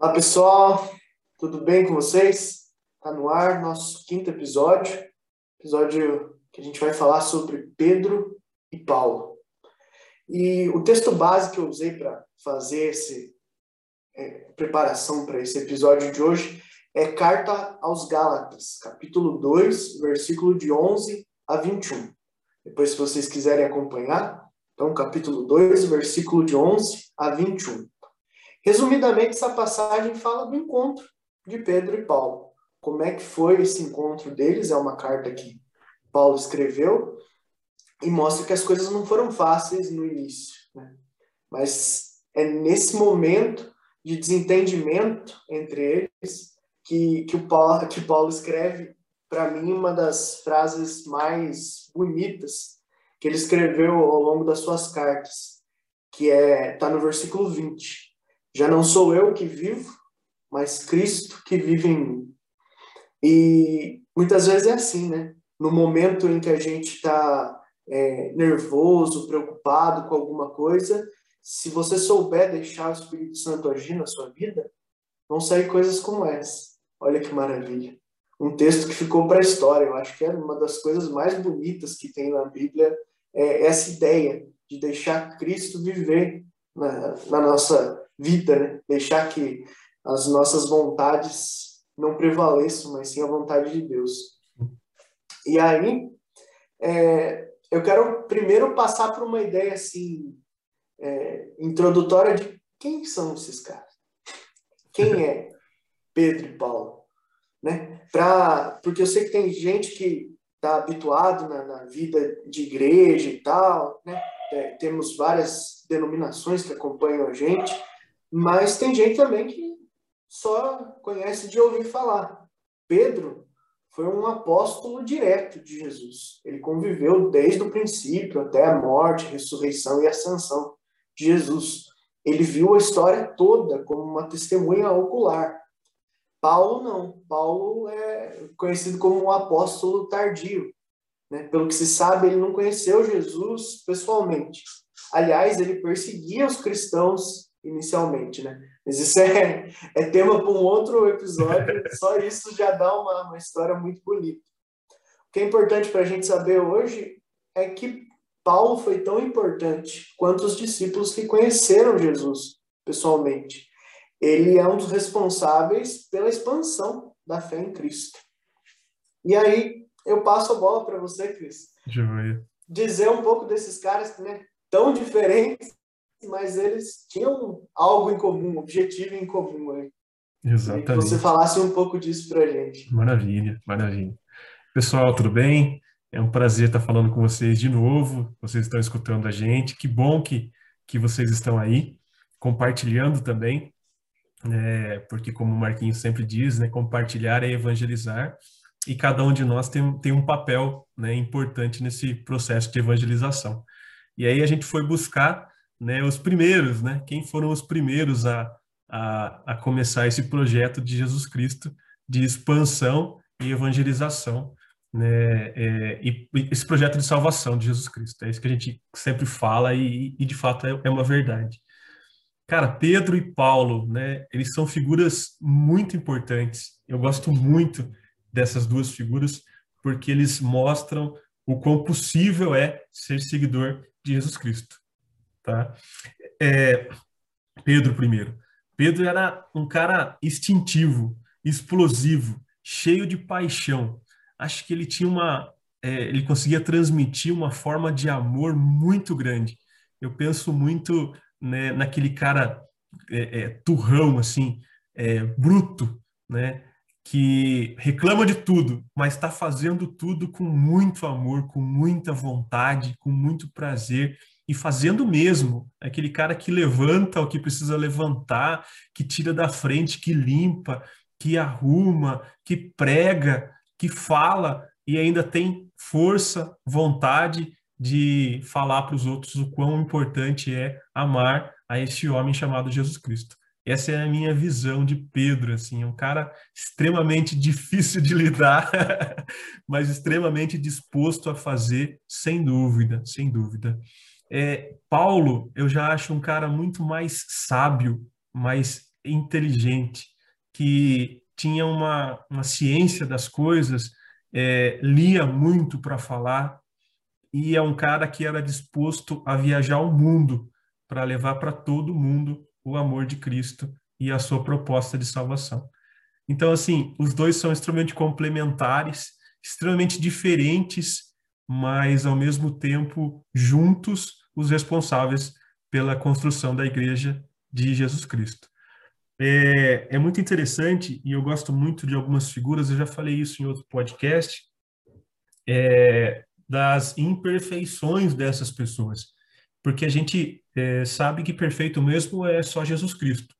Olá pessoal, tudo bem com vocês? Está no ar nosso quinto episódio, episódio que a gente vai falar sobre Pedro e Paulo. E o texto base que eu usei para fazer essa é, preparação para esse episódio de hoje é Carta aos Gálatas, capítulo 2, versículo de 11 a 21. Depois, se vocês quiserem acompanhar, então, capítulo 2, versículo de 11 a 21. Resumidamente, essa passagem fala do encontro de Pedro e Paulo. Como é que foi esse encontro deles? É uma carta que Paulo escreveu e mostra que as coisas não foram fáceis no início. Né? Mas é nesse momento de desentendimento entre eles que, que, o Paulo, que Paulo escreve, para mim, uma das frases mais bonitas que ele escreveu ao longo das suas cartas, que é está no versículo 20 já não sou eu que vivo, mas Cristo que vive em mim. E muitas vezes é assim, né? No momento em que a gente está é, nervoso, preocupado com alguma coisa, se você souber deixar o Espírito Santo agir na sua vida, vão sair coisas como essa. Olha que maravilha. Um texto que ficou para a história. Eu acho que é uma das coisas mais bonitas que tem na Bíblia, é essa ideia de deixar Cristo viver na, na nossa vida, né? Deixar que as nossas vontades não prevaleçam, mas sim a vontade de Deus. E aí, é, eu quero primeiro passar por uma ideia assim é, introdutória de quem são esses caras. Quem é Pedro e Paulo, né? Pra, porque eu sei que tem gente que está habituado na, na, vida de igreja e tal, né? É, temos várias denominações que acompanham a gente, mas tem gente também que só conhece de ouvir falar. Pedro foi um apóstolo direto de Jesus. Ele conviveu desde o princípio até a morte, ressurreição e ascensão de Jesus. Ele viu a história toda como uma testemunha ocular. Paulo não. Paulo é conhecido como um apóstolo tardio. Né? Pelo que se sabe, ele não conheceu Jesus pessoalmente. Aliás, ele perseguia os cristãos inicialmente, né? Mas isso é, é tema para um outro episódio, só isso já dá uma, uma história muito bonita. O que é importante para a gente saber hoje é que Paulo foi tão importante quanto os discípulos que conheceram Jesus pessoalmente. Ele é um dos responsáveis pela expansão da fé em Cristo. E aí, eu passo a bola para você, Cris. Joia. Dizer um pouco desses caras né, tão diferentes mas eles tinham algo em comum, um objetivo em comum. Aí. Exatamente. que você falasse um pouco disso para gente. Maravilha, maravilha. Pessoal, tudo bem? É um prazer estar falando com vocês de novo. Vocês estão escutando a gente. Que bom que, que vocês estão aí, compartilhando também, né? porque, como o Marquinhos sempre diz, né? compartilhar é evangelizar. E cada um de nós tem, tem um papel né, importante nesse processo de evangelização. E aí a gente foi buscar né, os primeiros, né, quem foram os primeiros a, a, a começar esse projeto de Jesus Cristo de expansão e evangelização, né, é, e, e esse projeto de salvação de Jesus Cristo. É isso que a gente sempre fala e, e de fato é, é uma verdade. Cara, Pedro e Paulo, né, eles são figuras muito importantes. Eu gosto muito dessas duas figuras porque eles mostram o quão possível é ser seguidor de Jesus Cristo. Tá? É, Pedro primeiro. Pedro era um cara instintivo, explosivo, cheio de paixão. Acho que ele tinha uma, é, ele conseguia transmitir uma forma de amor muito grande. Eu penso muito né, naquele cara é, é, turrão, assim, é, bruto, né, que reclama de tudo, mas está fazendo tudo com muito amor, com muita vontade, com muito prazer e fazendo mesmo. É aquele cara que levanta o que precisa levantar, que tira da frente, que limpa, que arruma, que prega, que fala e ainda tem força, vontade de falar para os outros o quão importante é amar a esse homem chamado Jesus Cristo. Essa é a minha visão de Pedro, assim, um cara extremamente difícil de lidar, mas extremamente disposto a fazer, sem dúvida, sem dúvida. É, Paulo, eu já acho um cara muito mais sábio, mais inteligente, que tinha uma, uma ciência das coisas, é, lia muito para falar, e é um cara que era disposto a viajar o mundo para levar para todo mundo o amor de Cristo e a sua proposta de salvação. Então, assim, os dois são extremamente complementares, extremamente diferentes, mas ao mesmo tempo juntos os responsáveis pela construção da igreja de Jesus Cristo. É, é muito interessante e eu gosto muito de algumas figuras, eu já falei isso em outro podcast, é, das imperfeições dessas pessoas, porque a gente é, sabe que perfeito mesmo é só Jesus Cristo.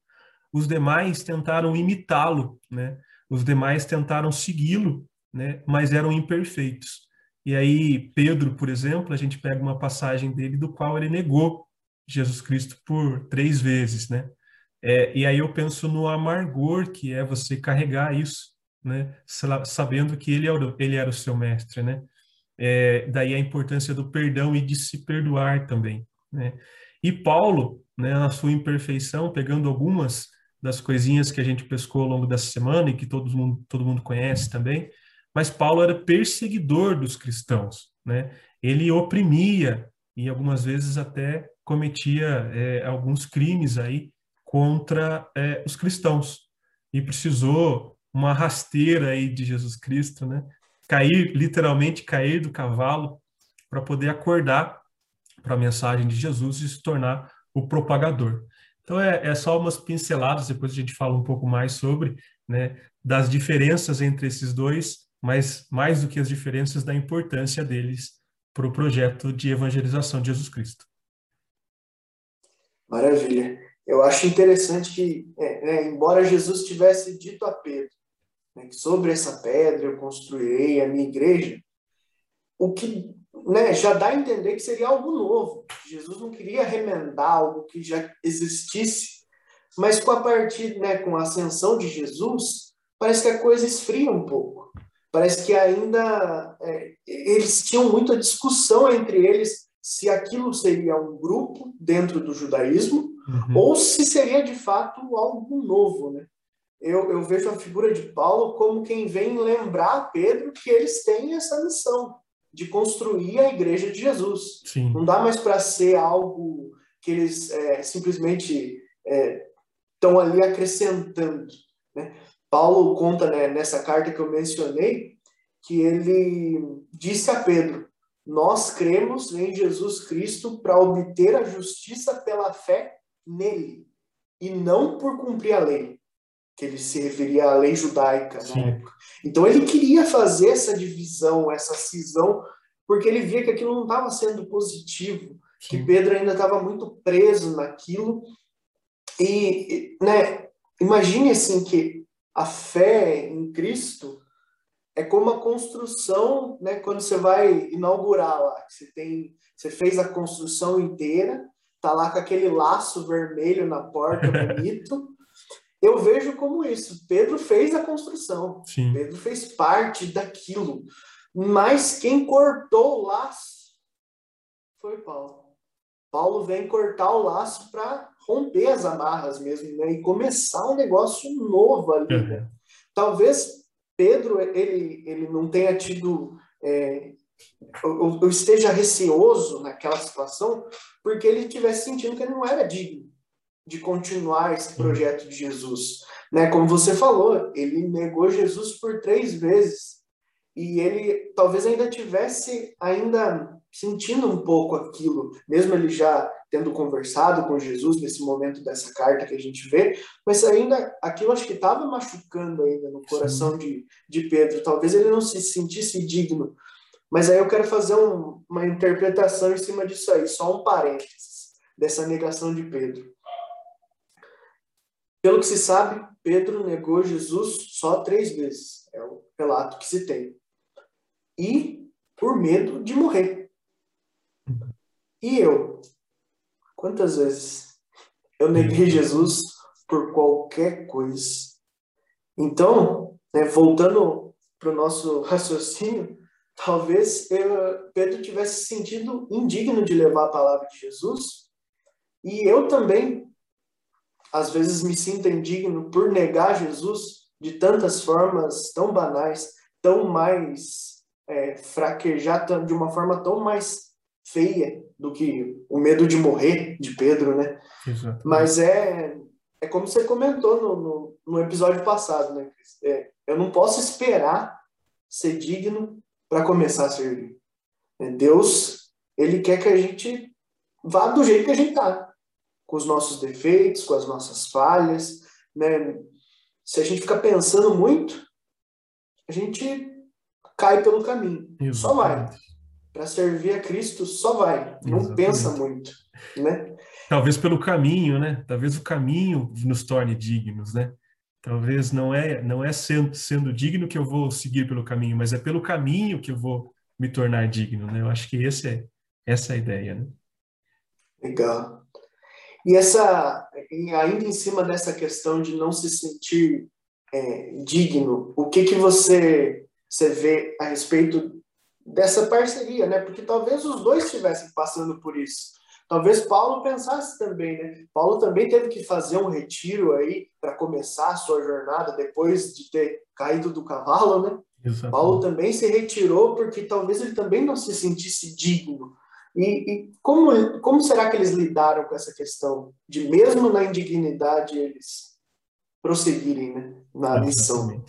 Os demais tentaram imitá-lo, né? Os demais tentaram segui-lo, né? Mas eram imperfeitos. E aí Pedro, por exemplo, a gente pega uma passagem dele do qual ele negou Jesus Cristo por três vezes, né? É, e aí eu penso no amargor que é você carregar isso, né? Sabendo que ele era, ele era o seu mestre, né? É, daí a importância do perdão e de se perdoar também, né? E Paulo, né, na sua imperfeição, pegando algumas das coisinhas que a gente pescou ao longo dessa semana e que todo mundo, todo mundo conhece também, mas Paulo era perseguidor dos cristãos, né? Ele oprimia e algumas vezes até cometia é, alguns crimes aí contra é, os cristãos e precisou uma rasteira aí de Jesus Cristo, né? Cair, literalmente cair do cavalo para poder acordar para a mensagem de Jesus e se tornar o propagador. Então é, é só umas pinceladas, depois a gente fala um pouco mais sobre, né, das diferenças entre esses dois, mas mais do que as diferenças da importância deles para o projeto de evangelização de Jesus Cristo. Maravilha. Eu acho interessante que, é, né, embora Jesus tivesse dito a Pedro né, que sobre essa pedra eu construirei a minha igreja, o que né, já dá a entender que seria algo novo. Jesus não queria remendar algo que já existisse, mas com a partir, né, com a ascensão de Jesus, parece que a coisa esfria um pouco. Parece que ainda é, eles tinham muita discussão entre eles se aquilo seria um grupo dentro do judaísmo uhum. ou se seria de fato algo novo, né? Eu, eu vejo a figura de Paulo como quem vem lembrar a Pedro que eles têm essa missão de construir a igreja de Jesus. Sim. Não dá mais para ser algo que eles é, simplesmente estão é, ali acrescentando. Né? Paulo conta né, nessa carta que eu mencionei que ele disse a Pedro: Nós cremos em Jesus Cristo para obter a justiça pela fé nele e não por cumprir a lei, que ele se referia à lei judaica Sim. na época. Então ele queria fazer essa divisão, essa cisão, porque ele via que aquilo não estava sendo positivo, Sim. que Pedro ainda estava muito preso naquilo. E, né, imagine assim que a fé em Cristo é como a construção, né, quando você vai inaugurar lá, você tem, você fez a construção inteira, tá lá com aquele laço vermelho na porta bonito, eu vejo como isso. Pedro fez a construção, Sim. Pedro fez parte daquilo, mas quem cortou o laço foi Paulo. Paulo vem cortar o laço para romper as amarras mesmo, né? E começar um negócio novo ali. Uhum. Né? Talvez Pedro ele ele não tenha tido é, eu, eu esteja receoso naquela situação porque ele tivesse sentindo que ele não era digno de continuar esse projeto de Jesus. Né? Como você falou, ele negou Jesus por três vezes e ele talvez ainda tivesse ainda sentindo um pouco aquilo, mesmo ele já tendo conversado com Jesus nesse momento dessa carta que a gente vê, mas ainda aquilo acho que estava machucando ainda no coração de, de Pedro. Talvez ele não se sentisse digno. Mas aí eu quero fazer um, uma interpretação em cima disso aí, só um parênteses dessa negação de Pedro. Pelo que se sabe, Pedro negou Jesus só três vezes. É o relato que se tem. E por medo de morrer. E eu? Quantas vezes eu neguei Jesus por qualquer coisa? Então, né, voltando para o nosso raciocínio, talvez eu, Pedro tivesse sentido indigno de levar a palavra de Jesus. E eu também às vezes me sinta indigno por negar Jesus de tantas formas tão banais, tão mais é, fraquejar de uma forma tão mais feia do que o medo de morrer de Pedro, né? Exatamente. Mas é, é como você comentou no, no, no episódio passado, né? É, eu não posso esperar ser digno para começar a servir. É, Deus, ele quer que a gente vá do jeito que a gente tá, com os nossos defeitos, com as nossas falhas, né? Se a gente ficar pensando muito, a gente cai pelo caminho. Exatamente. Só vai. Para servir a Cristo, só vai. Não Exatamente. pensa muito, né? Talvez pelo caminho, né? Talvez o caminho nos torne dignos, né? Talvez não é não é sendo, sendo digno que eu vou seguir pelo caminho, mas é pelo caminho que eu vou me tornar digno, né? Eu acho que esse é essa é a ideia, né? Legal. E essa, ainda em cima dessa questão de não se sentir é, digno, o que que você, você vê a respeito dessa parceria, né? Porque talvez os dois estivessem passando por isso. Talvez Paulo pensasse também, né? Paulo também teve que fazer um retiro aí para começar a sua jornada depois de ter caído do cavalo, né? Exatamente. Paulo também se retirou porque talvez ele também não se sentisse digno e, e, como, como será que eles lidaram com essa questão de, mesmo na indignidade, eles prosseguirem né, na missão?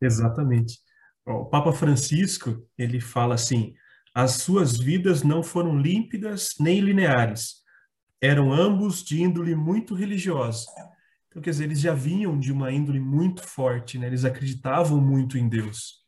Exatamente. O Papa Francisco, ele fala assim, as suas vidas não foram límpidas nem lineares, eram ambos de índole muito religiosa. Então, quer dizer, eles já vinham de uma índole muito forte, né? eles acreditavam muito em Deus.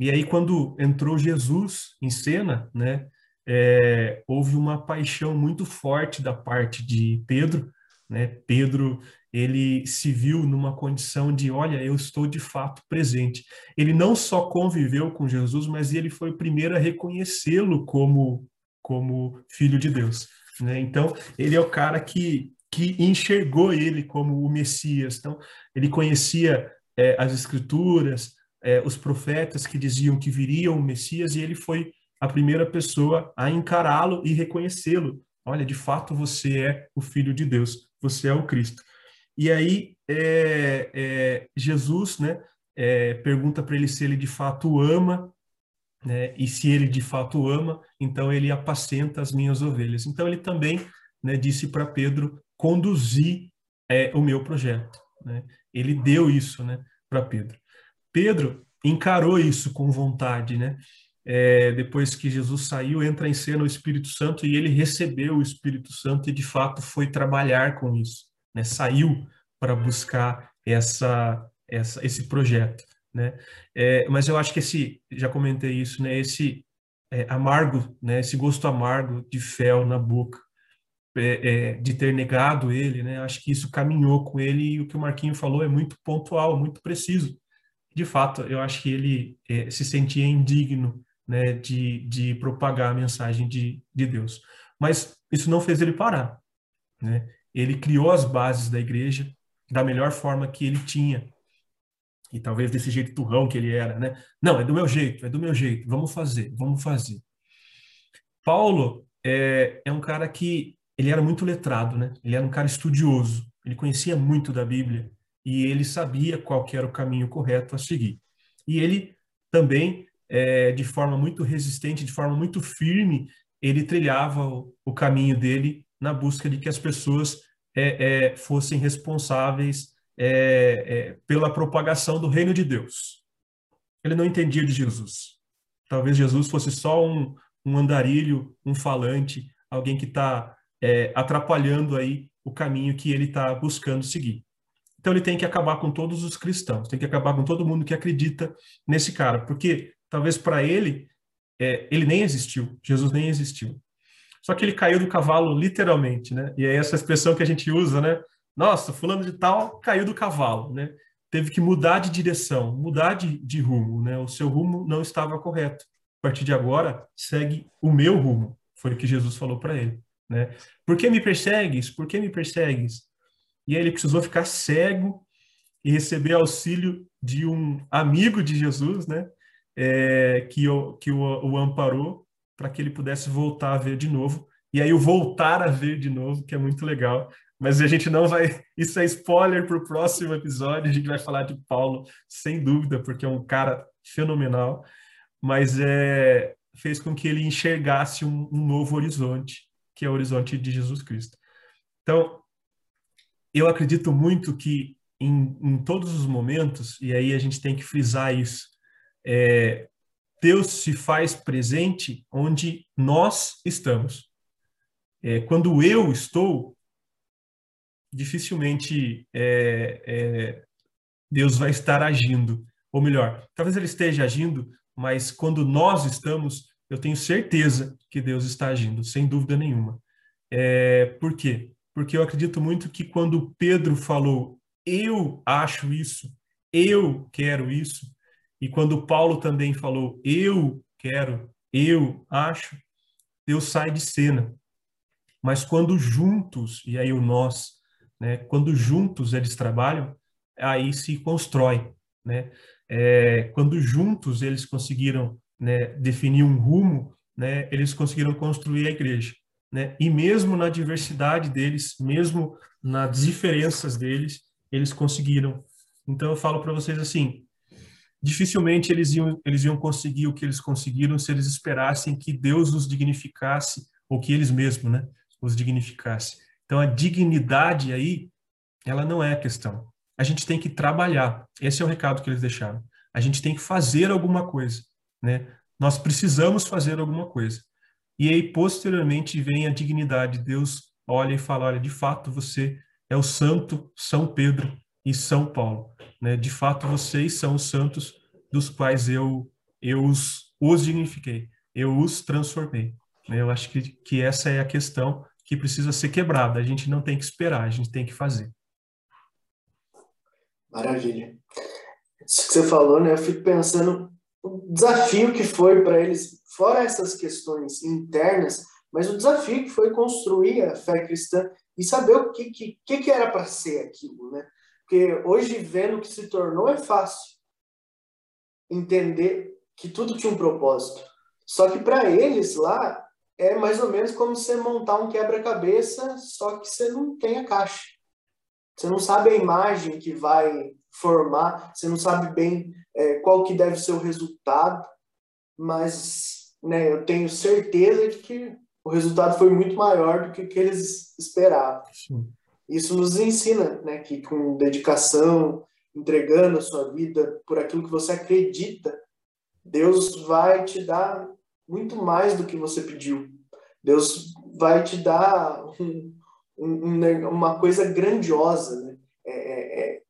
E aí, quando entrou Jesus em cena, né, é, houve uma paixão muito forte da parte de Pedro, né? Pedro ele se viu numa condição de, olha, eu estou de fato presente. Ele não só conviveu com Jesus, mas ele foi o primeiro a reconhecê-lo como como filho de Deus. Né? Então ele é o cara que que enxergou ele como o Messias. Então ele conhecia é, as Escrituras, é, os profetas que diziam que viriam o Messias e ele foi a primeira pessoa a encará-lo e reconhecê-lo. Olha, de fato você é o Filho de Deus, você é o Cristo. E aí é, é, Jesus, né, é, pergunta para ele se ele de fato ama, né, e se ele de fato ama, então ele apacenta as minhas ovelhas. Então ele também né, disse para Pedro conduzir é, o meu projeto. Né? Ele deu isso né, para Pedro. Pedro encarou isso com vontade, né? É, depois que Jesus saiu, entra em cena o Espírito Santo e ele recebeu o Espírito Santo e de fato foi trabalhar com isso, né? Saiu para buscar essa, essa, esse projeto, né? É, mas eu acho que esse, já comentei isso, né? Esse é, amargo, né? Esse gosto amargo de fel na boca, é, é, de ter negado ele, né? Acho que isso caminhou com ele e o que o Marquinho falou é muito pontual, muito preciso. De fato, eu acho que ele é, se sentia indigno né, de, de propagar a mensagem de, de Deus. Mas isso não fez ele parar. Né? Ele criou as bases da igreja da melhor forma que ele tinha. E talvez desse jeito turrão que ele era, né? Não, é do meu jeito, é do meu jeito, vamos fazer, vamos fazer. Paulo é, é um cara que ele era muito letrado, né? Ele era um cara estudioso, ele conhecia muito da Bíblia e ele sabia qual era o caminho correto a seguir. E ele também é, de forma muito resistente, de forma muito firme, ele trilhava o, o caminho dele na busca de que as pessoas é, é, fossem responsáveis é, é, pela propagação do reino de Deus. Ele não entendia de Jesus. Talvez Jesus fosse só um, um andarilho, um falante, alguém que está é, atrapalhando aí o caminho que ele está buscando seguir. Então ele tem que acabar com todos os cristãos, tem que acabar com todo mundo que acredita nesse cara, porque talvez para ele, é, ele nem existiu, Jesus nem existiu. Só que ele caiu do cavalo literalmente, né? E é essa expressão que a gente usa, né? Nossa, fulano de tal caiu do cavalo, né? Teve que mudar de direção, mudar de, de rumo, né? O seu rumo não estava correto. A partir de agora, segue o meu rumo. Foi o que Jesus falou para ele, né? Por que me persegues? Por que me persegues? E aí ele precisou ficar cego e receber auxílio de um amigo de Jesus, né? É, que, o, que o, o amparou para que ele pudesse voltar a ver de novo. E aí o voltar a ver de novo, que é muito legal, mas a gente não vai. Isso é spoiler para o próximo episódio. A gente vai falar de Paulo, sem dúvida, porque é um cara fenomenal, mas é, fez com que ele enxergasse um, um novo horizonte, que é o horizonte de Jesus Cristo. Então, eu acredito muito que em, em todos os momentos, e aí a gente tem que frisar isso, é, Deus se faz presente onde nós estamos. É, quando eu estou, dificilmente é, é, Deus vai estar agindo. Ou melhor, talvez ele esteja agindo, mas quando nós estamos, eu tenho certeza que Deus está agindo, sem dúvida nenhuma. É, por quê? Porque eu acredito muito que quando Pedro falou, eu acho isso, eu quero isso, e quando Paulo também falou, eu quero, eu acho, Deus sai de cena. Mas quando juntos, e aí o nós, né, quando juntos eles trabalham, aí se constrói. Né? É, quando juntos eles conseguiram né, definir um rumo, né, eles conseguiram construir a igreja. Né? E mesmo na diversidade deles, mesmo nas diferenças deles, eles conseguiram. Então eu falo para vocês assim, dificilmente eles iam, eles iam conseguir o que eles conseguiram se eles esperassem que Deus os dignificasse, ou que eles mesmos né, os dignificasse. Então, a dignidade aí, ela não é a questão. A gente tem que trabalhar. Esse é o recado que eles deixaram. A gente tem que fazer alguma coisa, né? Nós precisamos fazer alguma coisa. E aí, posteriormente, vem a dignidade. Deus olha e fala, olha, de fato, você é o santo São Pedro e São Paulo. Né? De fato, vocês são os santos dos quais eu, eu os, os dignifiquei, eu os transformei. Né? Eu acho que, que essa é a questão que precisa ser quebrada. A gente não tem que esperar, a gente tem que fazer. Maravilha. Isso que você falou, né? Eu fico pensando o desafio que foi para eles, fora essas questões internas, mas o desafio que foi construir a fé cristã e saber o que, que, que era para ser aquilo, né? Porque hoje, vendo o que se tornou, é fácil entender que tudo tinha um propósito. Só que para eles lá, é mais ou menos como você montar um quebra-cabeça, só que você não tem a caixa. Você não sabe a imagem que vai formar, você não sabe bem é, qual que deve ser o resultado, mas né, eu tenho certeza de que o resultado foi muito maior do que, que eles esperavam. Sim. Isso nos ensina né, que com dedicação, entregando a sua vida por aquilo que você acredita, Deus vai te dar muito mais do que você pediu. Deus vai te dar um, um, uma coisa grandiosa, né? É, é, é,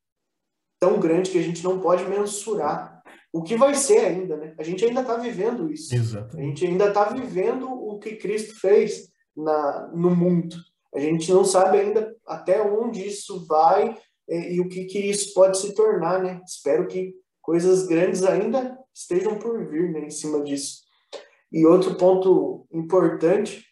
tão grande que a gente não pode mensurar o que vai ser ainda, né? A gente ainda está vivendo isso. Exatamente. A gente ainda está vivendo o que Cristo fez na, no mundo. A gente não sabe ainda até onde isso vai e, e o que, que isso pode se tornar, né? Espero que coisas grandes ainda estejam por vir, né, em cima disso. E outro ponto importante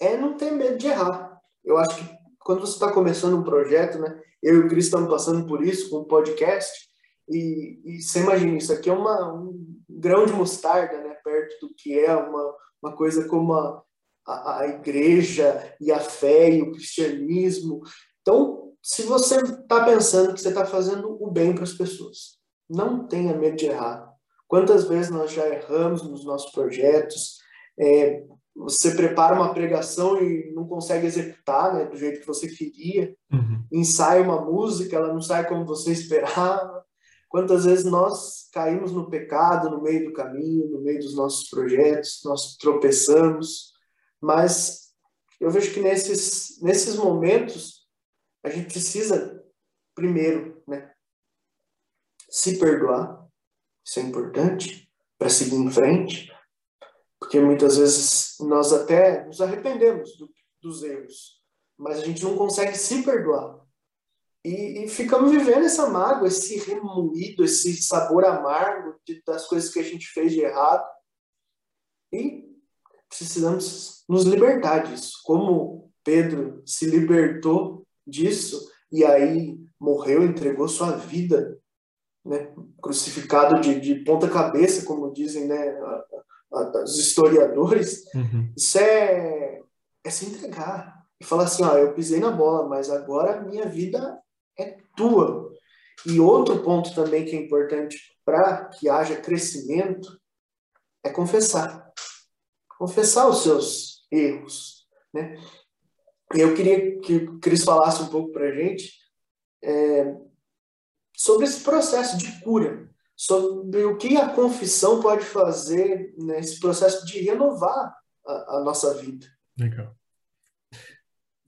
é não ter medo de errar. Eu acho que quando você está começando um projeto, né? Eu e o Cris estamos passando por isso com o podcast, e, e você imagina, isso aqui é uma, um grão de mostarda, né? Perto do que é uma, uma coisa como a, a, a igreja e a fé e o cristianismo. Então, se você está pensando que você está fazendo o bem para as pessoas, não tenha medo de errar. Quantas vezes nós já erramos nos nossos projetos? É, você prepara uma pregação e não consegue executar né, do jeito que você queria. Uhum. Ensaia uma música, ela não sai como você esperava. Quantas vezes nós caímos no pecado no meio do caminho, no meio dos nossos projetos, nós tropeçamos. Mas eu vejo que nesses, nesses momentos a gente precisa, primeiro, né, se perdoar isso é importante para seguir em frente, porque muitas vezes nós até nos arrependemos do, dos erros, mas a gente não consegue se perdoar. E, e, ficamos vivendo essa mágoa, esse remoído, esse sabor amargo de, das coisas que a gente fez de errado. E precisamos nos libertar disso. Como Pedro se libertou disso e aí morreu, entregou sua vida né, crucificado de, de ponta cabeça, como dizem né, a, a, os historiadores, uhum. isso é, é se entregar, e falar assim, ó, eu pisei na bola, mas agora a minha vida é tua. E outro ponto também que é importante para que haja crescimento é confessar. Confessar os seus erros, né? Eu queria que o Cris falasse um pouco para a gente é, sobre esse processo de cura, sobre o que a confissão pode fazer nesse processo de renovar a, a nossa vida. Legal.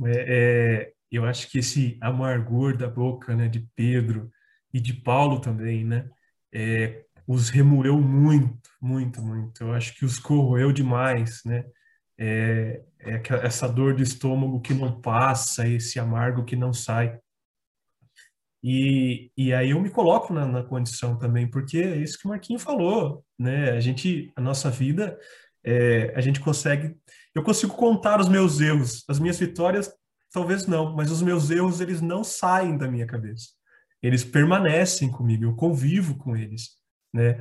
É, é, eu acho que esse amargor da boca né, de Pedro e de Paulo também, né, é, os remoeu muito, muito, muito. Eu acho que os corroeu demais, né? É, é essa dor do estômago que não passa, esse amargo que não sai. E, e aí eu me coloco na, na condição também, porque é isso que o Marquinho falou, né? A gente, a nossa vida, é, a gente consegue, eu consigo contar os meus erros, as minhas vitórias talvez não, mas os meus erros eles não saem da minha cabeça, eles permanecem comigo, eu convivo com eles, né?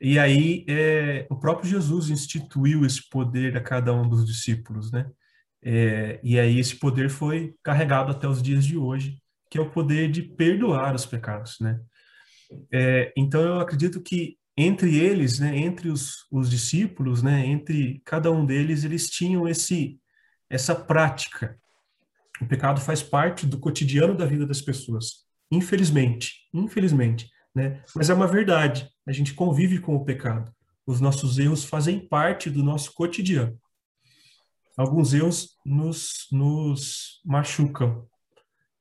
E aí é, o próprio Jesus instituiu esse poder a cada um dos discípulos, né? É, e aí esse poder foi carregado até os dias de hoje, que é o poder de perdoar os pecados, né? É, então eu acredito que entre eles, né, entre os, os discípulos, né, entre cada um deles, eles tinham esse essa prática. O pecado faz parte do cotidiano da vida das pessoas, infelizmente, infelizmente, né? Mas é uma verdade. A gente convive com o pecado. Os nossos erros fazem parte do nosso cotidiano. Alguns erros nos, nos machucam.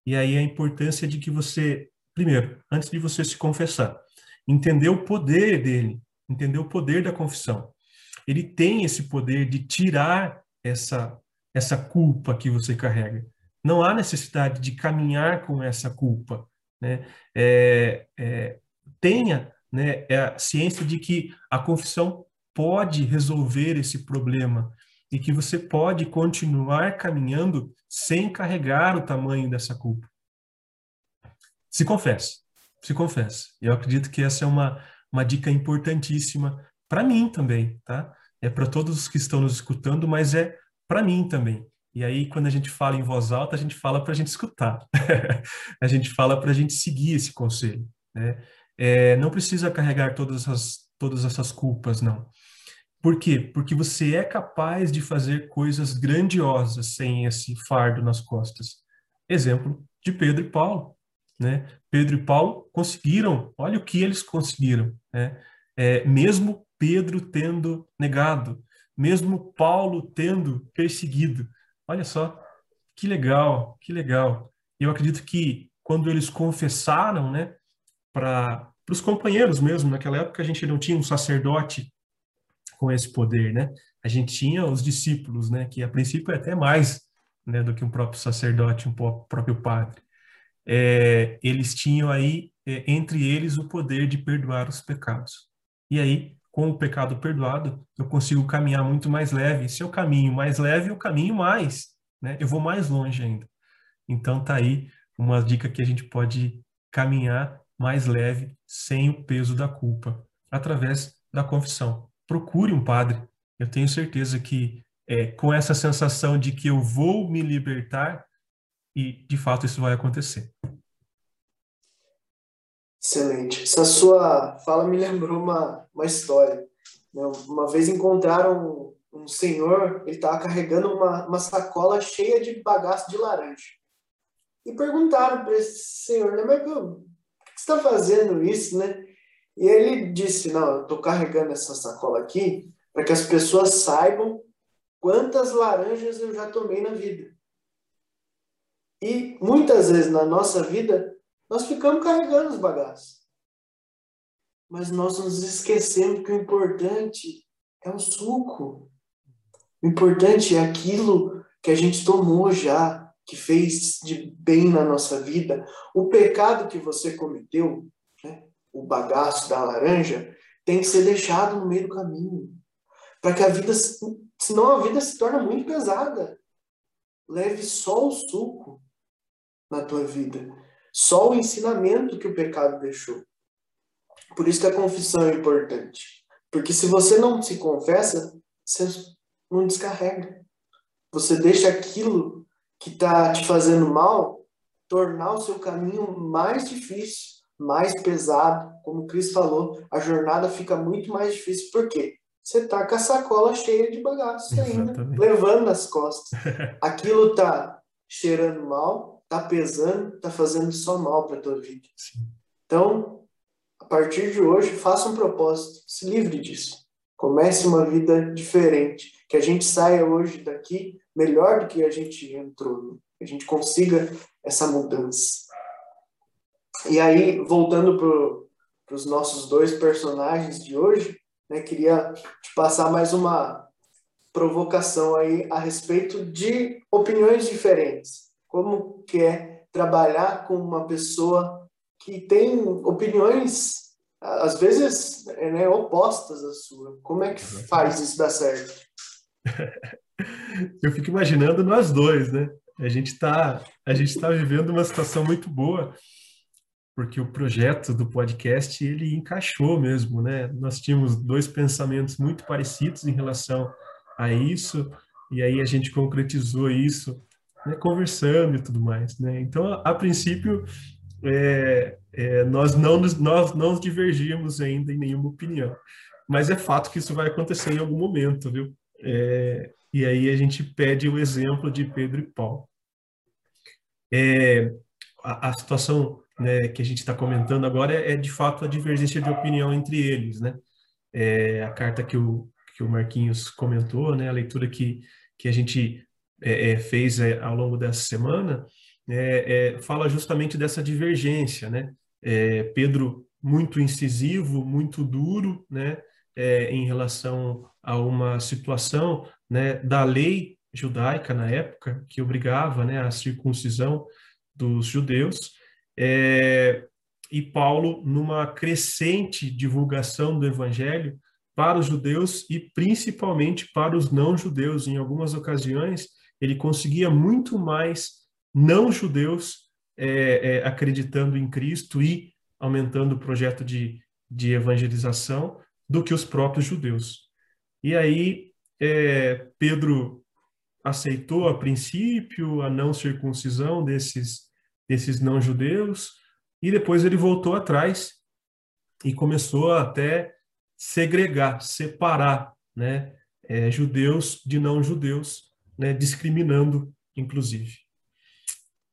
E aí a importância de que você, primeiro, antes de você se confessar, entender o poder dele, entender o poder da confissão. Ele tem esse poder de tirar essa, essa culpa que você carrega. Não há necessidade de caminhar com essa culpa. Né? É, é, tenha né, é a ciência de que a confissão pode resolver esse problema e que você pode continuar caminhando sem carregar o tamanho dessa culpa. Se confesse, se confesse. Eu acredito que essa é uma, uma dica importantíssima para mim também, tá? É para todos os que estão nos escutando, mas é para mim também. E aí, quando a gente fala em voz alta, a gente fala para a gente escutar. a gente fala para a gente seguir esse conselho. Né? É, não precisa carregar todas essas, todas essas culpas, não. Por quê? Porque você é capaz de fazer coisas grandiosas sem esse fardo nas costas. Exemplo de Pedro e Paulo. Né? Pedro e Paulo conseguiram, olha o que eles conseguiram. Né? É, mesmo Pedro tendo negado, mesmo Paulo tendo perseguido. Olha só, que legal, que legal. Eu acredito que quando eles confessaram, né, para os companheiros mesmo. Naquela época a gente não tinha um sacerdote com esse poder, né? A gente tinha os discípulos, né? Que a princípio é até mais né, do que um próprio sacerdote, um próprio padre. É, eles tinham aí é, entre eles o poder de perdoar os pecados. E aí, com o pecado perdoado, eu consigo caminhar muito mais leve. Se eu caminho mais leve, eu caminho mais, né? Eu vou mais longe ainda. Então tá aí uma dica que a gente pode caminhar mais leve, sem o peso da culpa, através da confissão. Procure um padre. Eu tenho certeza que é, com essa sensação de que eu vou me libertar, e de fato isso vai acontecer. Excelente. Essa sua fala me lembrou uma, uma história. Né? Uma vez encontraram um, senhor, ele estava carregando uma, uma sacola cheia de bagaço de laranja. E perguntaram para esse senhor, né, mas está fazendo isso, né? E ele disse: Não, eu estou carregando essa sacola aqui para que as pessoas saibam quantas laranjas eu já tomei na vida. E muitas vezes na nossa vida, nós ficamos carregando os bagaços. Mas nós nos esquecemos que o importante é o suco. O importante é aquilo que a gente tomou já, que fez de bem na nossa vida, o pecado que você cometeu, né, o bagaço da laranja, tem que ser deixado no meio do caminho. Para que a vida, senão a vida se torna muito pesada. Leve só o suco na tua vida, só o ensinamento que o pecado deixou. Por isso que a confissão é importante. Porque se você não se confessa, você não descarrega. Você deixa aquilo que está te fazendo mal, tornar o seu caminho mais difícil, mais pesado. Como o Cris falou, a jornada fica muito mais difícil. Por quê? Você está com a sacola cheia de bagaço ainda, levando nas costas. Aquilo está cheirando mal, está pesando, está fazendo só mal para a tua vida. Sim. Então, a partir de hoje, faça um propósito, se livre disso. Comece uma vida diferente. Que a gente saia hoje daqui melhor do que a gente entrou. Né? Que a gente consiga essa mudança. E aí, voltando para os nossos dois personagens de hoje, né, queria te passar mais uma provocação aí a respeito de opiniões diferentes. Como que é trabalhar com uma pessoa que tem opiniões às vezes né, opostas à sua. Como é que faz isso dar certo? Eu fico imaginando nós dois, né? A gente está a gente tá vivendo uma situação muito boa porque o projeto do podcast ele encaixou mesmo, né? Nós tínhamos dois pensamentos muito parecidos em relação a isso e aí a gente concretizou isso, né? conversando e tudo mais, né? Então, a, a princípio é, é, nós não nós não divergimos ainda em nenhuma opinião, mas é fato que isso vai acontecer em algum momento, viu? É, e aí a gente pede o exemplo de Pedro e Paulo. É, a, a, situação né, que a gente está comentando agora é, é, de fato a divergência de opinião entre eles, né? É, a carta que o, que o Marquinhos comentou, né, a leitura que, que a gente fez ao longo dessa semana, é, fala justamente dessa divergência, né? Pedro muito incisivo, muito duro, né, em relação a uma situação né, da lei judaica na época que obrigava né, a circuncisão dos judeus, é, e Paulo numa crescente divulgação do evangelho para os judeus e principalmente para os não judeus. Em algumas ocasiões, ele conseguia muito mais não judeus é, é, acreditando em Cristo e aumentando o projeto de, de evangelização do que os próprios judeus. E aí, é, Pedro aceitou a princípio a não circuncisão desses desses não judeus, e depois ele voltou atrás e começou até segregar, separar, né, é, judeus de não judeus, né, discriminando, inclusive.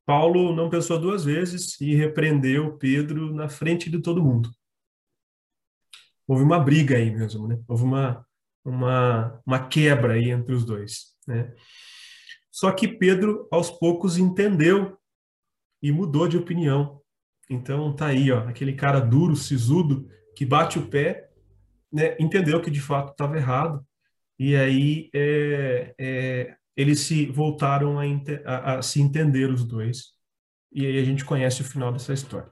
Paulo não pensou duas vezes e repreendeu Pedro na frente de todo mundo. Houve uma briga aí mesmo, né? Houve uma, uma, uma quebra aí entre os dois, né? Só que Pedro, aos poucos, entendeu e mudou de opinião. Então tá aí, ó, aquele cara duro, sisudo, que bate o pé, né, entendeu que de fato estava errado, e aí é, é, eles se voltaram a, a, a, se entender os dois, e aí a gente conhece o final dessa história.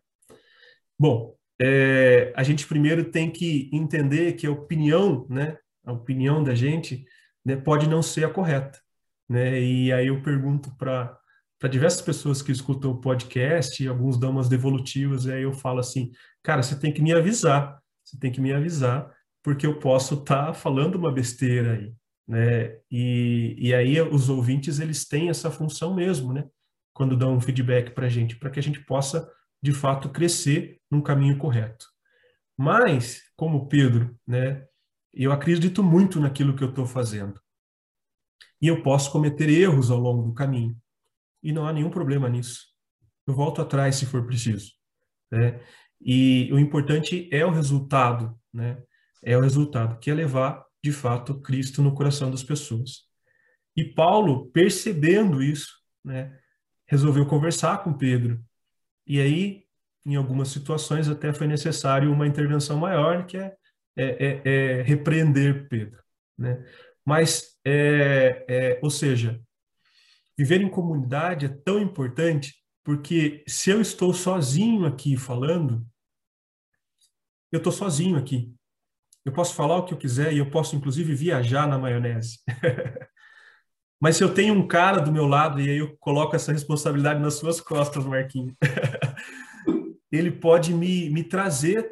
Bom, é, a gente primeiro tem que entender que a opinião, né, a opinião da gente, né, pode não ser a correta, né, e aí eu pergunto para para diversas pessoas que escutam o podcast, alguns dão umas devolutivas, e aí eu falo assim, cara, você tem que me avisar, você tem que me avisar, porque eu posso estar tá falando uma besteira aí, né? E, e aí os ouvintes, eles têm essa função mesmo, né? Quando dão um feedback para a gente, para que a gente possa, de fato, crescer num caminho correto. Mas, como Pedro, né? Eu acredito muito naquilo que eu estou fazendo. E eu posso cometer erros ao longo do caminho e não há nenhum problema nisso. Eu volto atrás se for preciso. Né? E o importante é o resultado, né? É o resultado, que é levar, de fato, Cristo no coração das pessoas. E Paulo, percebendo isso, né, resolveu conversar com Pedro. E aí, em algumas situações, até foi necessário uma intervenção maior, que é, é, é, é repreender Pedro. Né? Mas, é, é, ou seja, Viver em comunidade é tão importante porque se eu estou sozinho aqui falando, eu estou sozinho aqui. Eu posso falar o que eu quiser e eu posso, inclusive, viajar na maionese. Mas se eu tenho um cara do meu lado, e aí eu coloco essa responsabilidade nas suas costas, Marquinhos, ele pode me, me trazer,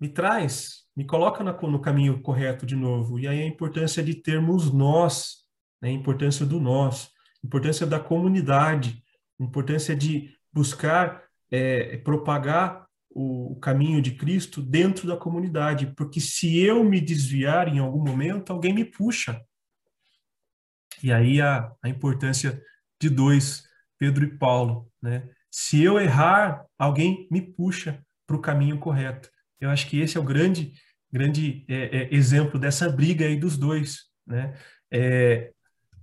me traz, me coloca no caminho correto de novo. E aí a importância de termos nós, né? a importância do nós importância da comunidade, importância de buscar é, propagar o, caminho de Cristo dentro da comunidade, porque se eu me desviar em algum momento, alguém me puxa. E aí a, a importância de dois, Pedro e Paulo, né? Se eu errar, alguém me puxa para o caminho correto. Eu acho que esse é o grande, grande é, é, exemplo dessa briga aí dos dois, né? É,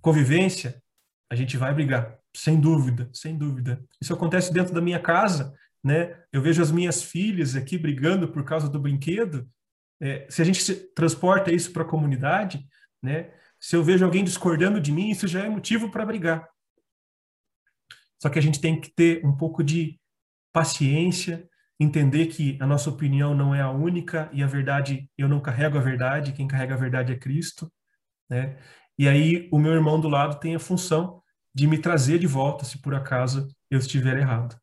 convivência, a gente vai brigar, sem dúvida, sem dúvida. Isso acontece dentro da minha casa, né? Eu vejo as minhas filhas aqui brigando por causa do brinquedo. É, se a gente transporta isso para a comunidade, né? Se eu vejo alguém discordando de mim, isso já é motivo para brigar. Só que a gente tem que ter um pouco de paciência, entender que a nossa opinião não é a única e a verdade, eu não carrego a verdade, quem carrega a verdade é Cristo, né? E aí o meu irmão do lado tem a função de me trazer de volta se por acaso eu estiver errado.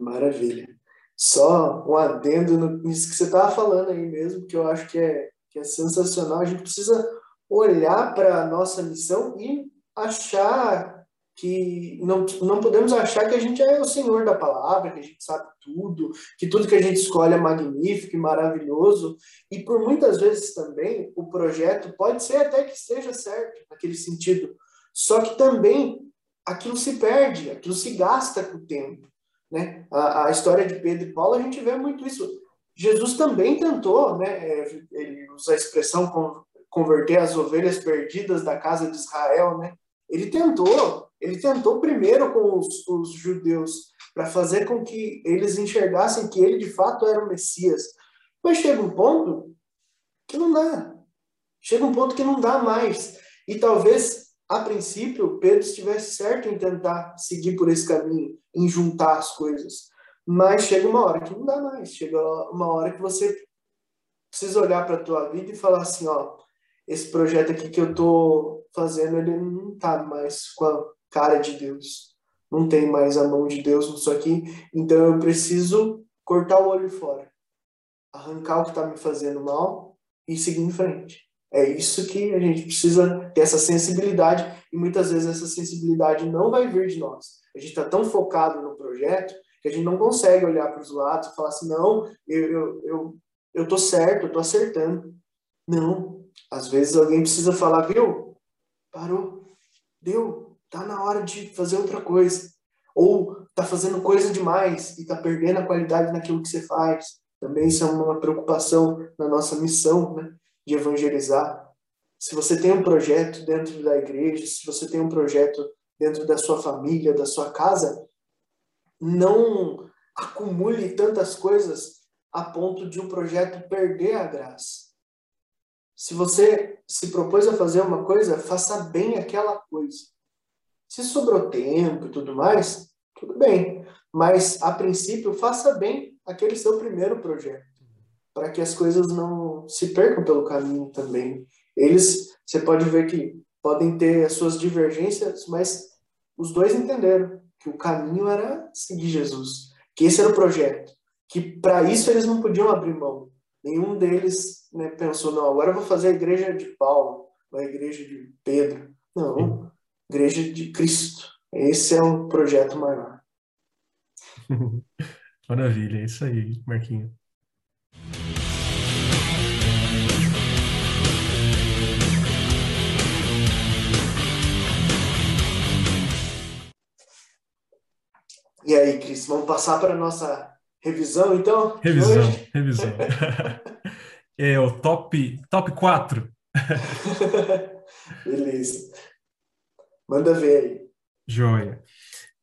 Maravilha. Só um adendo nisso que você estava falando aí mesmo, que eu acho que é, que é sensacional. A gente precisa olhar para a nossa missão e achar que não, não podemos achar que a gente é o senhor da palavra, que a gente sabe tudo, que tudo que a gente escolhe é magnífico e maravilhoso. E por muitas vezes também o projeto pode ser até que esteja certo naquele sentido. Só que também aquilo se perde, aquilo se gasta com o tempo. Né? A, a história de Pedro e Paulo, a gente vê muito isso. Jesus também tentou, né? É, ele usa a expressão converter as ovelhas perdidas da casa de Israel, né? Ele tentou, ele tentou primeiro com os, os judeus para fazer com que eles enxergassem que ele de fato era o Messias. Mas chega um ponto que não dá. Chega um ponto que não dá mais. E talvez, a princípio, Pedro estivesse certo em tentar seguir por esse caminho, em juntar as coisas. Mas chega uma hora que não dá mais. Chega uma hora que você precisa olhar para a tua vida e falar assim, ó, esse projeto aqui que eu tô fazendo, ele não tá mais com a cara de Deus. Não tem mais a mão de Deus nisso aqui. Então eu preciso cortar o olho fora. Arrancar o que está me fazendo mal e seguir em frente. É isso que a gente precisa ter essa sensibilidade e muitas vezes essa sensibilidade não vai vir de nós. A gente está tão focado no projeto que a gente não consegue olhar para os lados e falar assim, não, eu, eu, eu, eu tô certo, eu tô acertando. Não, às vezes alguém precisa falar, viu? Parou, deu, tá na hora de fazer outra coisa. Ou tá fazendo coisa demais e tá perdendo a qualidade naquilo que você faz. Também isso é uma preocupação na nossa missão, né, de evangelizar. Se você tem um projeto dentro da igreja, se você tem um projeto dentro da sua família, da sua casa, não acumule tantas coisas a ponto de um projeto perder a graça. Se você se propôs a fazer uma coisa, faça bem aquela coisa. Se sobrou tempo e tudo mais, tudo bem. Mas, a princípio, faça bem aquele seu primeiro projeto, para que as coisas não se percam pelo caminho também. Eles, você pode ver que podem ter as suas divergências, mas os dois entenderam que o caminho era seguir Jesus, que esse era o projeto, que para isso eles não podiam abrir mão. Nenhum deles né, pensou, não, agora eu vou fazer a igreja de Paulo, a igreja de Pedro. Não, Igreja de Cristo. Esse é o projeto maior. Maravilha, é isso aí, Marquinho. E aí, Cris, vamos passar para a nossa revisão, então? Revisão, revisão. é o top, top 4. Beleza. Manda ver aí. Joia.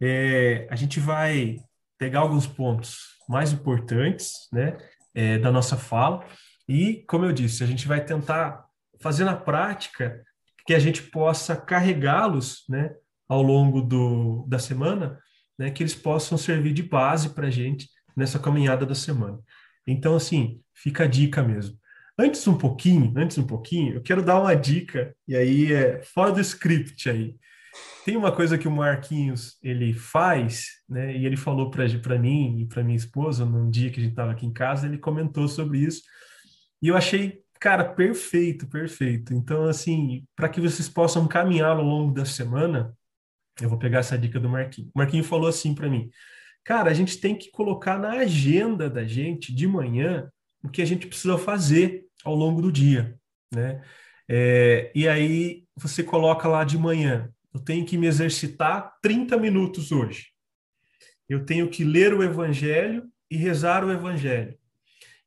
É, a gente vai pegar alguns pontos mais importantes né, é, da nossa fala e, como eu disse, a gente vai tentar fazer na prática que a gente possa carregá-los né, ao longo do, da semana, né, que eles possam servir de base para a gente nessa caminhada da semana. Então, assim, fica a dica mesmo. Antes um pouquinho, antes um pouquinho, eu quero dar uma dica, e aí é fora do script aí. Tem uma coisa que o Marquinhos ele faz, né? E ele falou para mim e para minha esposa num dia que a gente estava aqui em casa, ele comentou sobre isso. E eu achei Cara, perfeito, perfeito. Então, assim, para que vocês possam caminhar ao longo da semana, eu vou pegar essa dica do Marquinho. O Marquinho falou assim para mim: Cara, a gente tem que colocar na agenda da gente de manhã o que a gente precisa fazer ao longo do dia, né? É, e aí você coloca lá de manhã, eu tenho que me exercitar 30 minutos hoje. Eu tenho que ler o evangelho e rezar o evangelho.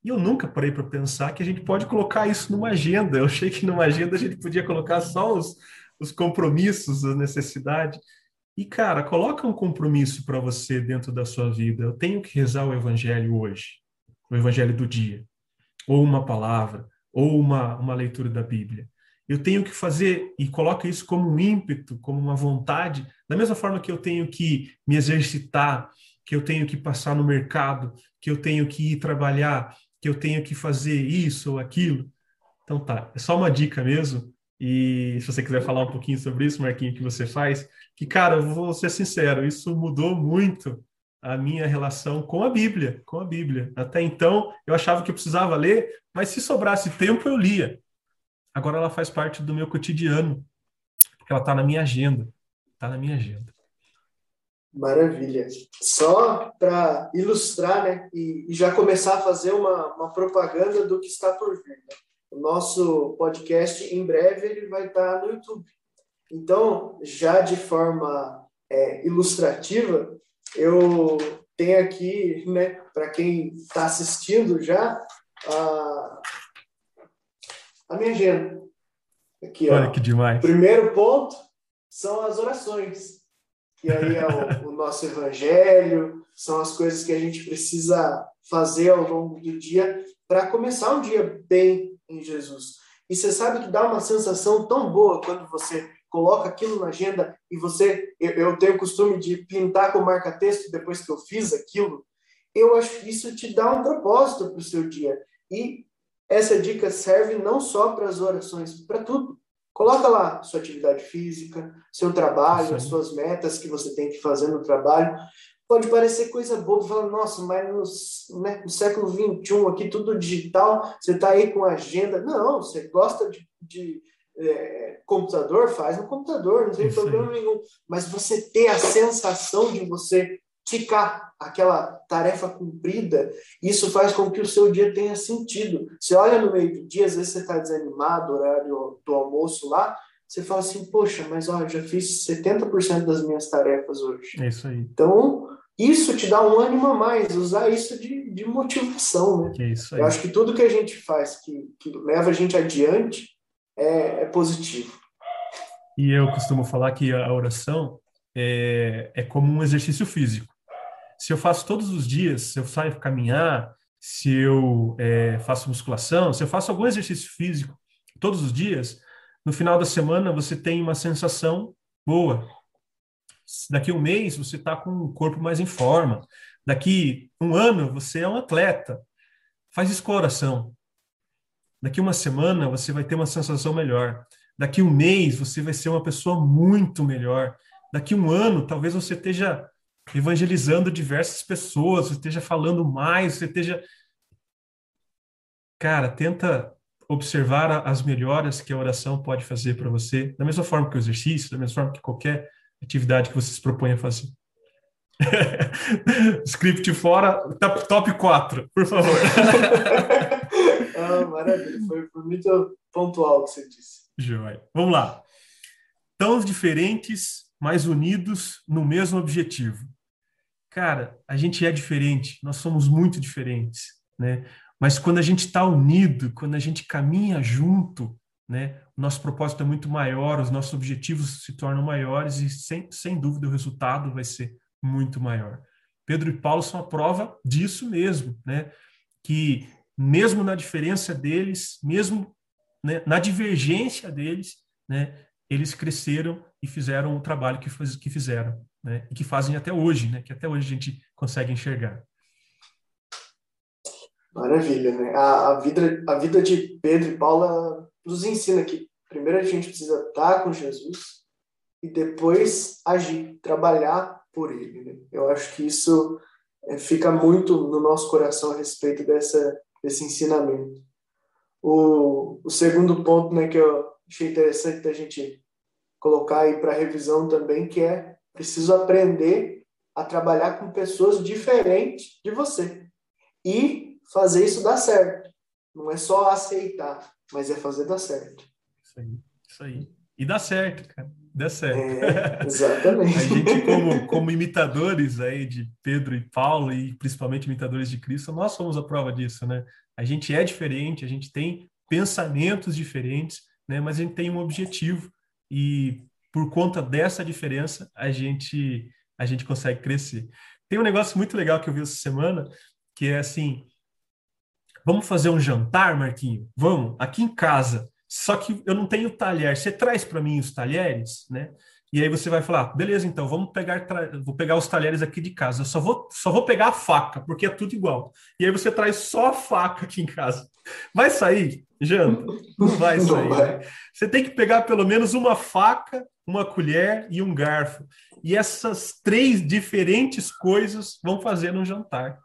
E eu nunca parei para pensar que a gente pode colocar isso numa agenda. Eu achei que numa agenda a gente podia colocar só os, os compromissos, a necessidade. E, cara, coloca um compromisso para você dentro da sua vida. Eu tenho que rezar o evangelho hoje, o evangelho do dia, ou uma palavra, ou uma, uma leitura da Bíblia. Eu tenho que fazer, e coloca isso como um ímpeto, como uma vontade, da mesma forma que eu tenho que me exercitar, que eu tenho que passar no mercado, que eu tenho que ir trabalhar, que eu tenho que fazer isso ou aquilo. Então tá, é só uma dica mesmo. E se você quiser falar um pouquinho sobre isso, Marquinhos, que você faz, que, cara, eu vou ser sincero, isso mudou muito a minha relação com a Bíblia, com a Bíblia. Até então, eu achava que eu precisava ler, mas se sobrasse tempo, eu lia. Agora ela faz parte do meu cotidiano, porque ela está na minha agenda. Está na minha agenda. Maravilha. Só para ilustrar, né, e, e, já começar a fazer uma, uma propaganda do que está por vir. Né? O nosso podcast, em breve, ele vai estar no YouTube. Então, já de forma é, ilustrativa, eu tenho aqui, né, para quem está assistindo já, a, a minha agenda. Aqui, Olha ó. que demais. Primeiro ponto são as orações. E aí é o, o nosso evangelho, são as coisas que a gente precisa fazer ao longo do dia para começar um dia bem em Jesus. E você sabe que dá uma sensação tão boa quando você coloca aquilo na agenda e você. Eu, eu tenho o costume de pintar com marca-texto depois que eu fiz aquilo. Eu acho que isso te dá um propósito para o seu dia. E essa dica serve não só para as orações, para tudo. Coloca lá sua atividade física, seu trabalho, Sim. as suas metas que você tem que fazer no trabalho pode parecer coisa boba, fala, nossa, mas no, né, no século XXI, aqui tudo digital, você está aí com agenda. Não, você gosta de, de é, computador, faz no computador, não tem Isso problema aí. nenhum. Mas você ter a sensação de você ficar aquela tarefa cumprida, isso faz com que o seu dia tenha sentido. Você olha no meio do dia, às vezes você está desanimado, horário do almoço lá, você fala assim, poxa, mas ó, já fiz 70% das minhas tarefas hoje. É isso aí. Então, isso te dá um ânimo a mais, usar isso de, de motivação, né? Que isso aí. Eu acho que tudo que a gente faz que, que leva a gente adiante é, é positivo. E eu costumo falar que a oração é, é como um exercício físico. Se eu faço todos os dias, se eu saio caminhar, se eu é, faço musculação, se eu faço algum exercício físico todos os dias, no final da semana você tem uma sensação boa, Daqui um mês você está com o corpo mais em forma. Daqui um ano você é um atleta. Faz isso com oração. Daqui uma semana você vai ter uma sensação melhor. Daqui um mês você vai ser uma pessoa muito melhor. Daqui um ano talvez você esteja evangelizando diversas pessoas, você esteja falando mais, você esteja. Cara, tenta observar as melhoras que a oração pode fazer para você, da mesma forma que o exercício, da mesma forma que qualquer atividade que você se propõe a fazer. Script fora, top, top 4, por favor. ah, maravilha, foi, foi muito pontual o que você disse. Joia. Vamos lá. Tão diferentes, mas unidos no mesmo objetivo. Cara, a gente é diferente, nós somos muito diferentes, né? Mas quando a gente está unido, quando a gente caminha junto, né? O nosso propósito é muito maior, os nossos objetivos se tornam maiores e, sem, sem dúvida, o resultado vai ser muito maior. Pedro e Paulo são a prova disso mesmo, né? Que mesmo na diferença deles, mesmo né, na divergência deles, né, eles cresceram e fizeram o trabalho que, faz, que fizeram, né, e que fazem até hoje, né, que até hoje a gente consegue enxergar. Maravilha, né? A, a, vida, a vida de Pedro e Paulo nos ensina que primeiro a gente precisa estar com Jesus e depois agir, trabalhar por Ele. Né? Eu acho que isso é, fica muito no nosso coração a respeito dessa, desse ensinamento. O, o segundo ponto né, que eu achei interessante da gente colocar aí para revisão também, que é preciso aprender a trabalhar com pessoas diferentes de você e fazer isso dar certo. Não é só aceitar, mas é fazer dar certo. Isso aí, isso aí. E dá certo, cara. Dá certo. É, exatamente. a gente, como, como imitadores aí de Pedro e Paulo, e principalmente imitadores de Cristo, nós somos a prova disso, né? A gente é diferente, a gente tem pensamentos diferentes, né? Mas a gente tem um objetivo e por conta dessa diferença a gente a gente consegue crescer. Tem um negócio muito legal que eu vi essa semana, que é assim, vamos fazer um jantar, Marquinho? Vamos, aqui em casa. Só que eu não tenho talher. Você traz para mim os talheres, né? E aí você vai falar, beleza, então vamos pegar, vou pegar os talheres aqui de casa. Eu só vou, só vou pegar a faca, porque é tudo igual. E aí você traz só a faca aqui em casa. Vai sair janta? Não vai sair. Não vai. Né? Você tem que pegar pelo menos uma faca, uma colher e um garfo. E essas três diferentes coisas vão fazer um jantar.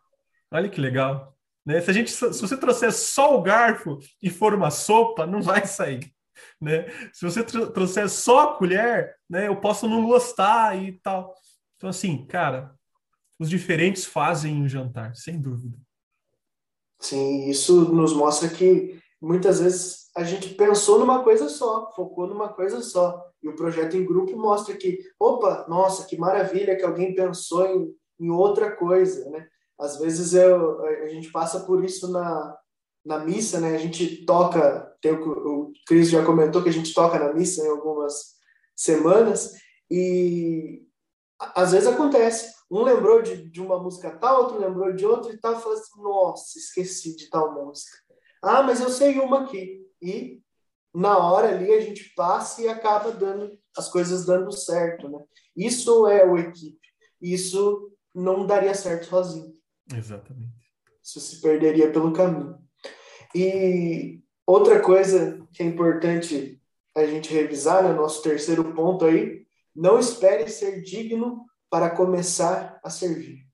Olha que legal. Né? Se, a gente, se você trouxer só o garfo e for uma sopa, não vai sair. Né? Se você trouxer só a colher, né, eu posso não gostar e tal. Então, assim, cara, os diferentes fazem um jantar, sem dúvida. Sim, isso nos mostra que muitas vezes a gente pensou numa coisa só, focou numa coisa só. E o projeto em grupo mostra que, opa, nossa, que maravilha que alguém pensou em, em outra coisa, né? Às vezes eu, a gente passa por isso na, na missa, né? A gente toca, tem o, o Cris já comentou que a gente toca na missa em algumas semanas e às vezes acontece. Um lembrou de, de uma música tal, outro lembrou de outra e tal, falou assim, nossa, esqueci de tal música. Ah, mas eu sei uma aqui. E na hora ali a gente passa e acaba dando as coisas dando certo, né? Isso é o equipe. Isso não daria certo sozinho. Exatamente. Isso se perderia pelo caminho. E outra coisa que é importante a gente revisar, né, nosso terceiro ponto aí, não espere ser digno para começar a servir.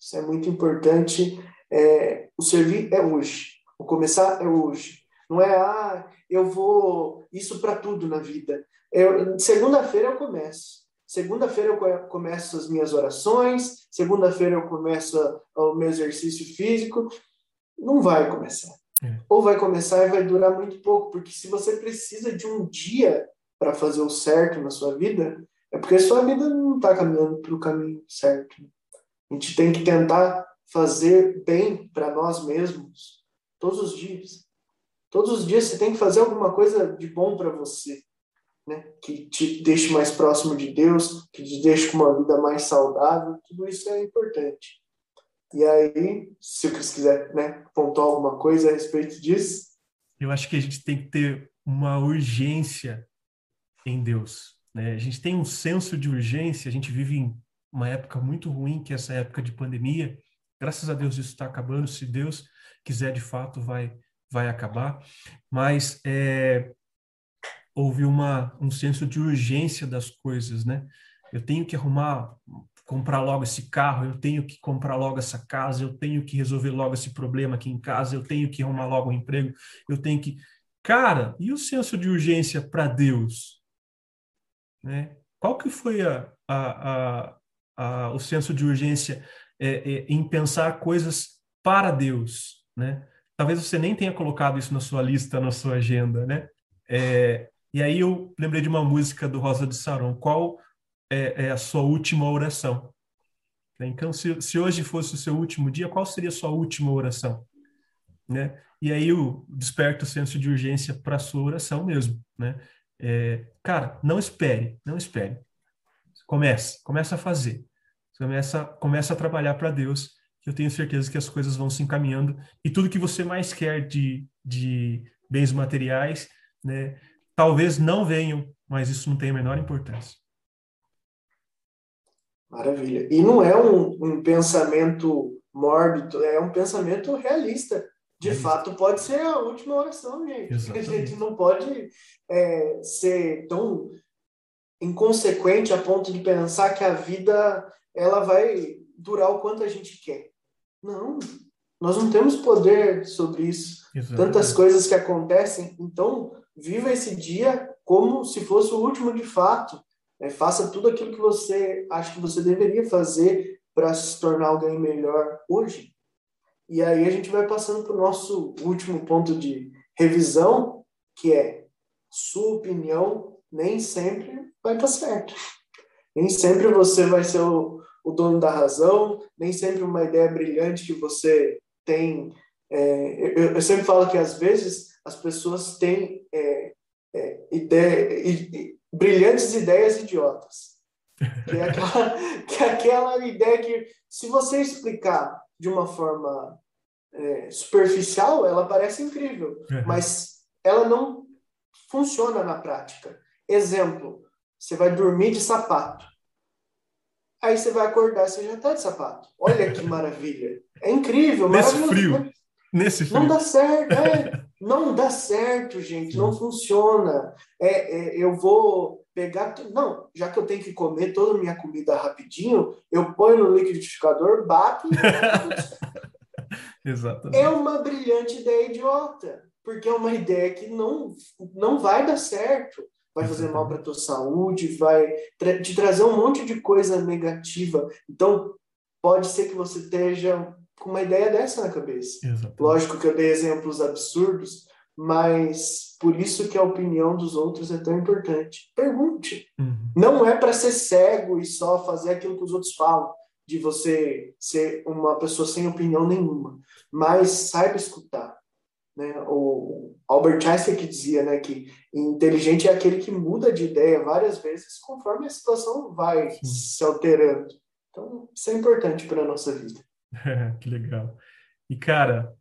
Isso é muito importante. É, o servir é hoje. O começar é hoje. Não é, ah, eu vou isso para tudo na vida. Segunda-feira eu começo. Segunda-feira eu começo as minhas orações, segunda-feira eu começo o meu exercício físico. Não vai começar. É. Ou vai começar e vai durar muito pouco, porque se você precisa de um dia para fazer o certo na sua vida, é porque a sua vida não está caminhando para o caminho certo. A gente tem que tentar fazer bem para nós mesmos todos os dias. Todos os dias você tem que fazer alguma coisa de bom para você né? que te deixe mais próximo de Deus, que te deixe com uma vida mais saudável, tudo isso é importante. E aí, se o Cris quiser né, pontuar alguma coisa a respeito disso. Eu acho que a gente tem que ter uma urgência em Deus. Né? A gente tem um senso de urgência, a gente vive em uma época muito ruim, que é essa época de pandemia. Graças a Deus isso está acabando, se Deus quiser de fato vai vai acabar, mas é, houve uma, um senso de urgência das coisas, né? Eu tenho que arrumar, comprar logo esse carro, eu tenho que comprar logo essa casa, eu tenho que resolver logo esse problema aqui em casa, eu tenho que arrumar logo um emprego, eu tenho que. Cara, e o senso de urgência para Deus? Né? Qual que foi a, a, a, o senso de urgência é, é, em pensar coisas para Deus, né? Talvez você nem tenha colocado isso na sua lista, na sua agenda, né? É, e aí eu lembrei de uma música do Rosa de Saron. Qual é, é a sua última oração? Então, se, se, hoje fosse o seu último dia, qual seria a sua última oração? Né? E aí eu desperto o senso de urgência para a sua oração mesmo. Né? É, cara, não espere, não espere. Comece, comece a fazer. Começa, começa a trabalhar para Deus, que eu tenho certeza que as coisas vão se encaminhando. E tudo que você mais quer de, de bens materiais, né, talvez não venham, mas isso não tem a menor importância. Maravilha. E não é um, um pensamento mórbido, é um pensamento realista. De é fato, pode ser a última oração, gente. Exatamente. A gente não pode é, ser tão inconsequente a ponto de pensar que a vida ela vai durar o quanto a gente quer. Não. Nós não temos poder sobre isso. Exatamente. Tantas coisas que acontecem. Então, viva esse dia como se fosse o último de fato. É, faça tudo aquilo que você acha que você deveria fazer para se tornar alguém melhor hoje. E aí a gente vai passando para o nosso último ponto de revisão, que é sua opinião nem sempre vai estar certa. Nem sempre você vai ser o, o dono da razão, nem sempre uma ideia brilhante que você tem. É, eu, eu, sempre falo que às vezes as pessoas têm é, é, ideia, brilhantes ideias idiotas. Que é, aquela, que é aquela ideia que, se você explicar de uma forma é, superficial, ela parece incrível, uhum. mas ela não funciona na prática. Exemplo, você vai dormir de sapato. Aí você vai acordar, você já está de sapato. Olha que maravilha. É incrível, Nesse frio. Nesse frio. Não dá certo, é. Não dá certo, gente. Não funciona. É, é, eu vou pegar. Não, já que eu tenho que comer toda a minha comida rapidinho, eu ponho no liquidificador, bato Exatamente. É uma brilhante ideia idiota, porque é uma ideia que não, não vai dar certo. Vai fazer mal para a tua saúde, vai te trazer um monte de coisa negativa. Então, pode ser que você esteja com uma ideia dessa na cabeça. Exatamente. Lógico que eu dei exemplos absurdos, mas por isso que a opinião dos outros é tão importante. Pergunte. Uhum. Não é para ser cego e só fazer aquilo que os outros falam, de você ser uma pessoa sem opinião nenhuma, mas saiba escutar. Né? O Albert Einstein que dizia né, que inteligente é aquele que muda de ideia várias vezes conforme a situação vai Sim. se alterando. Então, isso é importante para a nossa vida. que legal. E, cara,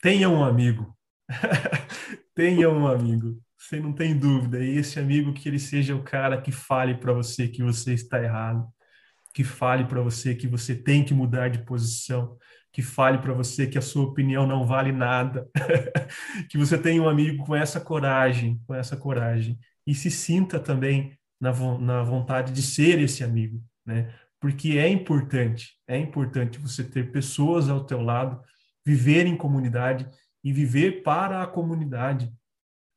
tenha um amigo. tenha um amigo. Você não tem dúvida. E esse amigo que ele seja o cara que fale para você que você está errado, que fale para você que você tem que mudar de posição, que fale para você que a sua opinião não vale nada, que você tenha um amigo com essa coragem, com essa coragem e se sinta também na, na vontade de ser esse amigo, né? Porque é importante, é importante você ter pessoas ao teu lado, viver em comunidade e viver para a comunidade.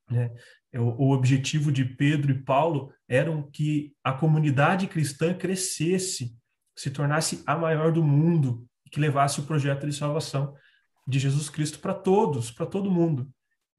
Né? O, o objetivo de Pedro e Paulo era que a comunidade cristã crescesse, se tornasse a maior do mundo, que levasse o projeto de salvação de Jesus Cristo para todos, para todo mundo.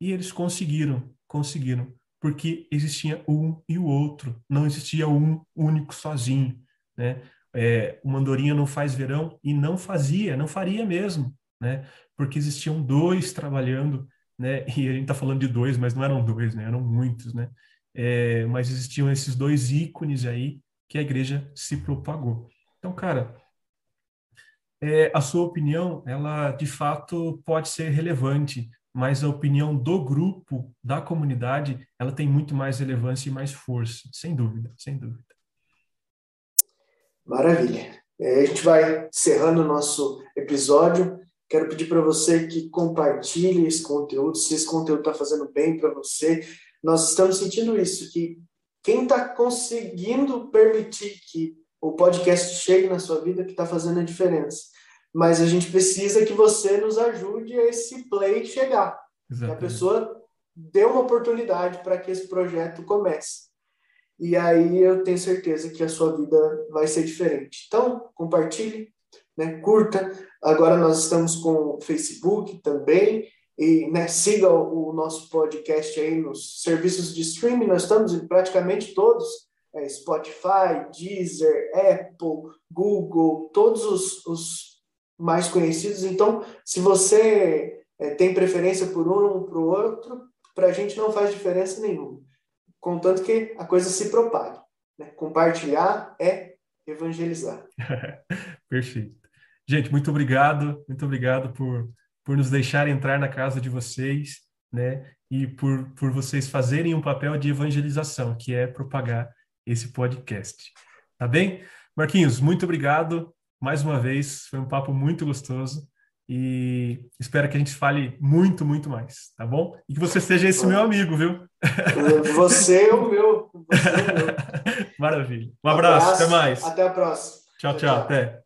E eles conseguiram, conseguiram, porque existia um e o outro, não existia um único sozinho, né? É, o Mandorinha não faz verão e não fazia, não faria mesmo, né? Porque existiam dois trabalhando, né? E a gente está falando de dois, mas não eram dois, né? Eram muitos, né? É, mas existiam esses dois ícones aí que a igreja se propagou. Então, cara, é, a sua opinião, ela de fato pode ser relevante, mas a opinião do grupo, da comunidade, ela tem muito mais relevância e mais força, sem dúvida, sem dúvida. Maravilha. É, a gente vai encerrando o nosso episódio. Quero pedir para você que compartilhe esse conteúdo, se esse conteúdo está fazendo bem para você. Nós estamos sentindo isso, que quem está conseguindo permitir que o podcast chegue na sua vida que está fazendo a diferença. Mas a gente precisa que você nos ajude a esse play chegar. Exatamente. Que a pessoa dê uma oportunidade para que esse projeto comece. E aí eu tenho certeza que a sua vida vai ser diferente. Então, compartilhe, né, curta. Agora nós estamos com o Facebook também. E né, siga o nosso podcast aí nos serviços de streaming. Nós estamos em praticamente todos. É, Spotify, Deezer, Apple, Google, todos os, os mais conhecidos. Então, se você é, tem preferência por um ou por outro, para a gente não faz diferença nenhuma contanto que a coisa se propague. Né? Compartilhar é evangelizar. Perfeito. Gente, muito obrigado, muito obrigado por, por nos deixar entrar na casa de vocês, né? E por, por vocês fazerem um papel de evangelização, que é propagar esse podcast. Tá bem? Marquinhos, muito obrigado mais uma vez. Foi um papo muito gostoso e espero que a gente fale muito, muito mais, tá bom? E que você seja esse meu amigo, viu? Você é o meu. Você é o meu. Maravilha. Um abraço, abraço, até mais. Até a próxima. tchau, tchau. tchau. até.